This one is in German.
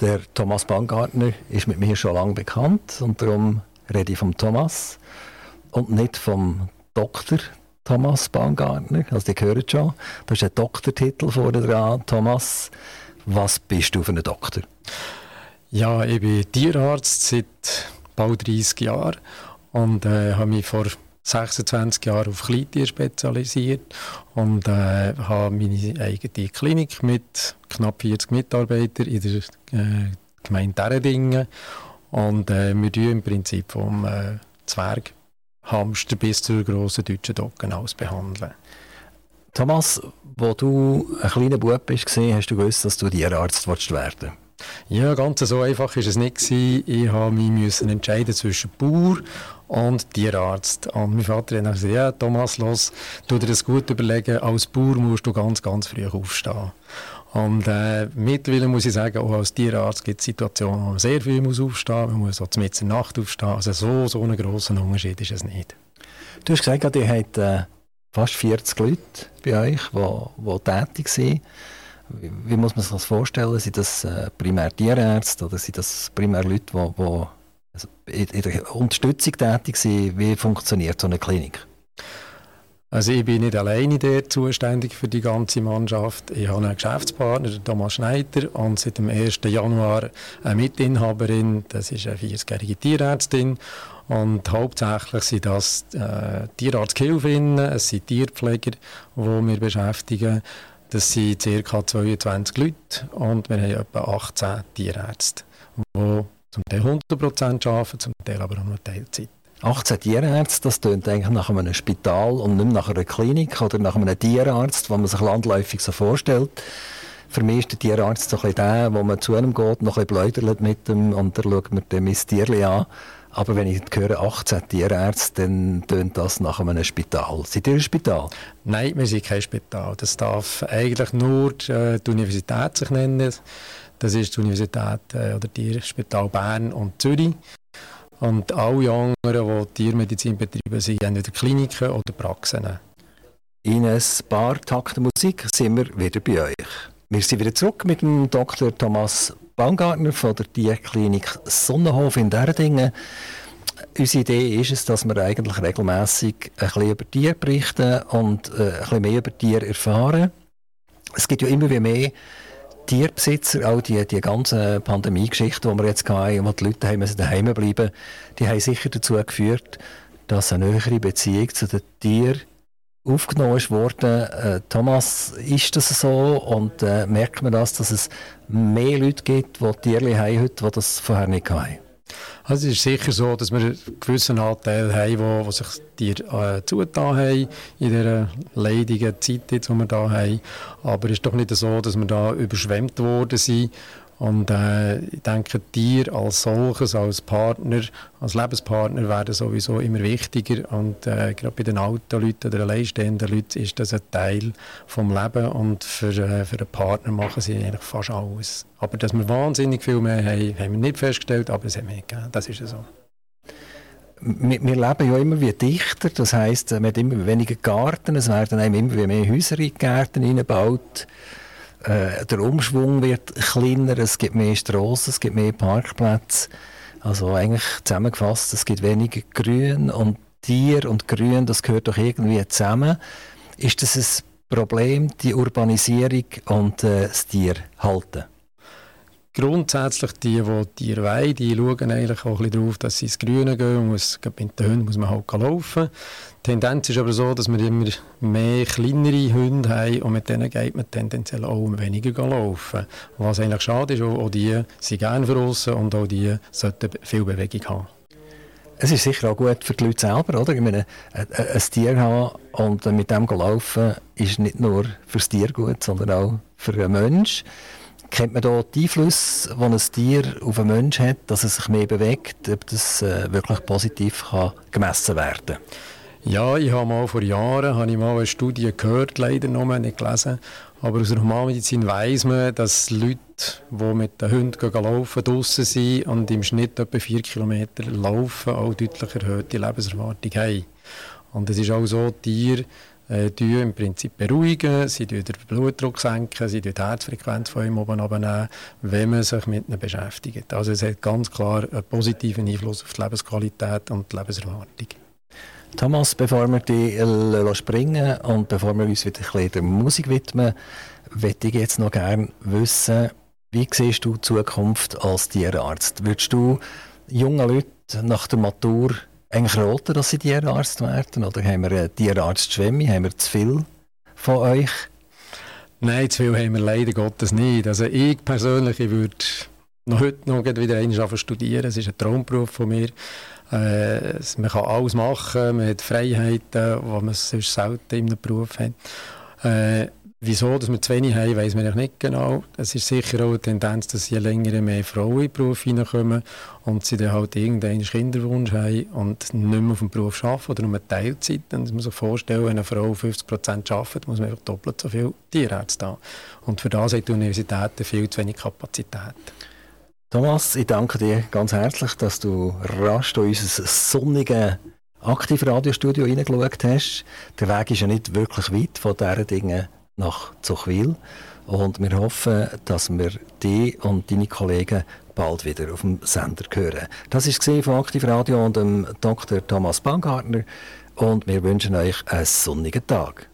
Der Thomas Baumgartner ist mit mir schon lange bekannt und darum rede ich vom Thomas und nicht vom Doktor Thomas Baumgartner. Also, die hören schon, da ist ein Doktortitel vorne dran. Thomas, was bist du für ein Doktor? Ja, ich bin Tierarzt seit bald 30 Jahren und äh, habe mich vor 26 Jahren auf Kleintier spezialisiert und äh, habe meine eigene Klinik mit knapp 40 Mitarbeitern in der äh, Gemeinde Deredingen und äh, wir tun im Prinzip vom äh, Zwerghamster bis zur grossen deutschen Docken ausbehandeln. Thomas, wo du ein kleiner Bub bist, hast du gewusst, dass du Tierarzt werden willst? Ja, ganz so einfach ist es nicht. Ich habe mich entscheiden zwischen Bauer und Tierarzt. Und mein Vater hat gesagt, ja, Thomas, los, tu dir das gut überlegen. Als Bauer musst du ganz, ganz früh aufstehen. Und äh, mittlerweile muss ich sagen, auch als Tierarzt gibt es Situationen, wo man sehr früh muss aufstehen muss. Man muss auch mitten in der Nacht aufstehen. Also so, so einen grossen Unterschied ist es nicht. Du hast gesagt, ihr habt äh, fast 40 Leute bei euch, die tätig sind. Wie, wie muss man sich das vorstellen? Sind das äh, primär Tierärzte oder sind das primär Leute, die, die also in der Unterstützung tätig sind. Wie funktioniert so eine Klinik? Also ich bin nicht alleine der zuständig für die ganze Mannschaft. Ich habe einen Geschäftspartner, Thomas Schneider, und seit dem 1. Januar eine Mitinhaberin, das ist eine 40-jährige Tierärztin. Und hauptsächlich sind das äh, Tierarzthilfinnen, es sind Tierpfleger, die wir beschäftigen. Das sind ca. 22 Leute und wir haben etwa 18 Tierärzte, die zum Teil 100% arbeiten, zum Teil aber auch nur Teilzeit. 18 Tierärzte, das klingt eigentlich nach einem Spital und nicht nach einer Klinik oder nach einem Tierarzt, was man sich landläufig so vorstellt. Für mich ist der Tierarzt so ein bisschen der, wo man zu einem geht, noch ein bisschen bläudert mit dem und dann schaut man dem Tierli an. Aber wenn ich höre 18 Tierärzte, dann tönt das nach einem Spital. Seid ihr ein Spital? Nein, wir sind kein Spital. Das darf eigentlich nur die, äh, die Universität sich nennen. Das ist die Universität äh, oder Tierspital Bern und Zürich. Und alle anderen, die Tiermedizin betreiben, sind entweder Kliniken oder Praxen. In ein paar Takte Musik sind wir wieder bei euch. Wir sind wieder zurück mit dem Dr. Thomas Baumgartner von der Tierklinik Sonnenhof in Derdingen. Unsere Idee ist es, dass wir eigentlich regelmäßig ein bisschen über Tiere berichten und äh, ein bisschen mehr über Tiere erfahren. Es gibt ja immer mehr Tierbesitzer, auch die, die ganzen Pandemie-Geschichten, die wir jetzt hatten, wo die Leute haben daheim bleiben die haben sicher dazu geführt, dass eine nähere Beziehung zu den Tieren aufgenommen ist. Äh, Thomas, ist das so und äh, merkt man das, dass es mehr Leute gibt, die Tiere haben heute, die das vorher nicht hatten? Also es ist sicher so, dass wir einen gewissen Anteil haben, wo sich die äh, zugetan haben in dieser leidigen Zeit, die wir da haben. Aber es ist doch nicht so, dass wir da überschwemmt worden sind und äh, ich denke, Tier als solches, als Partner, als Lebenspartner werden sowieso immer wichtiger. Und äh, gerade bei den alten Leuten oder alleinstehenden Leuten ist das ein Teil vom Leben. Und für, äh, für einen Partner machen sie eigentlich fast alles. Aber dass wir wahnsinnig viel mehr haben, haben wir nicht festgestellt, aber es haben wir gegeben. Das ist so. Wir, wir, leben ja immer wie dichter, das heisst, man hat immer weniger Garten, es werden immer mehr Häuser in die Gärten eingebaut. Äh, der Umschwung wird kleiner, es gibt mehr Straßen, es gibt mehr Parkplätze. Also eigentlich zusammengefasst, es gibt weniger Grün und Tier und Grün, das gehört doch irgendwie zusammen. Ist das ein Problem, die Urbanisierung und äh, das Tierhalten? Grundsätzlich die, die Tiere wollen, die schauen eigentlich auch ein darauf, dass sie ins Grüne gehen. Man muss, mit den Hunden muss man halt laufen. Die Tendenz ist aber so, dass wir immer mehr kleinere Hunde haben und mit denen geht man tendenziell auch weniger laufen. Was eigentlich schade ist, auch, die sind gerne draussen und auch die sollten viel Bewegung haben. Es ist sicher auch gut für die Leute selber, oder? Ich meine, ein, ein Tier haben und mit dem laufen ist nicht nur für das Tier gut, sondern auch für den Menschen. Kennt man da die Einflüsse, die ein Tier auf einen Menschen hat, dass es sich mehr bewegt, ob das äh, wirklich positiv kann gemessen werden kann? Ja, ich habe mal vor Jahren habe ich mal eine Studie gehört, leider noch nicht gelesen. Aber aus der Humanmedizin weiss man, dass Leute, die mit den Hunden laufen, draußen sind und im Schnitt etwa vier Kilometer laufen, auch deutlich erhöhte Lebenserwartung haben. Und es ist auch so, Tiere äh, im Prinzip beruhigen, sie den Blutdruck senken, sie die Herzfrequenz von ihm oben abnehmen, wenn man sich mit ihnen beschäftigt. Also es hat ganz klar einen positiven Einfluss auf die Lebensqualität und die Lebenserwartung. Thomas, bevor wir die springen und bevor wir uns wieder ein bisschen der Musik widmen, möchte ich jetzt noch gerne wissen, wie siehst du die Zukunft als Tierarzt? Würdest du jungen Leuten nach der Matur eigentlich raten, dass sie Tierarzt werden? Oder haben wir einen Tierarzt Schwemmi? Haben wir zu viel von euch? Nein, zu viel haben wir leider Gottes nicht. Also ich persönlich ich würde noch heute noch wieder einmal studieren. Es ist ein Traumberuf von mir. Äh, man kann alles machen, man hat Freiheiten, die man sonst selten in einem Beruf hat. Äh, Wieso dass wir zu wenig haben, weiß man nicht genau. Es ist sicher auch eine Tendenz, dass je länger mehr Frauen in den Beruf hineinkommen und sie dann halt irgendeinen Kinderwunsch haben und nicht mehr auf dem Beruf arbeiten oder nur Teilzeit. Dann muss man sich vorstellen, wenn eine Frau 50 Prozent arbeitet, muss man einfach doppelt so viel Tierärzte haben. Und für das hat die Universität viel zu wenig Kapazität. Thomas, ich danke dir ganz herzlich, dass du rasch in unser sonniges Aktivradiostudio reingeschaut hast. Der Weg ist ja nicht wirklich weit von diesen Dingen nach Zuchwil. Und wir hoffen, dass wir dich und deine Kollegen bald wieder auf dem Sender hören. Das war von Aktiv Radio und dem Dr. Thomas Baumgartner und wir wünschen euch einen sonnigen Tag.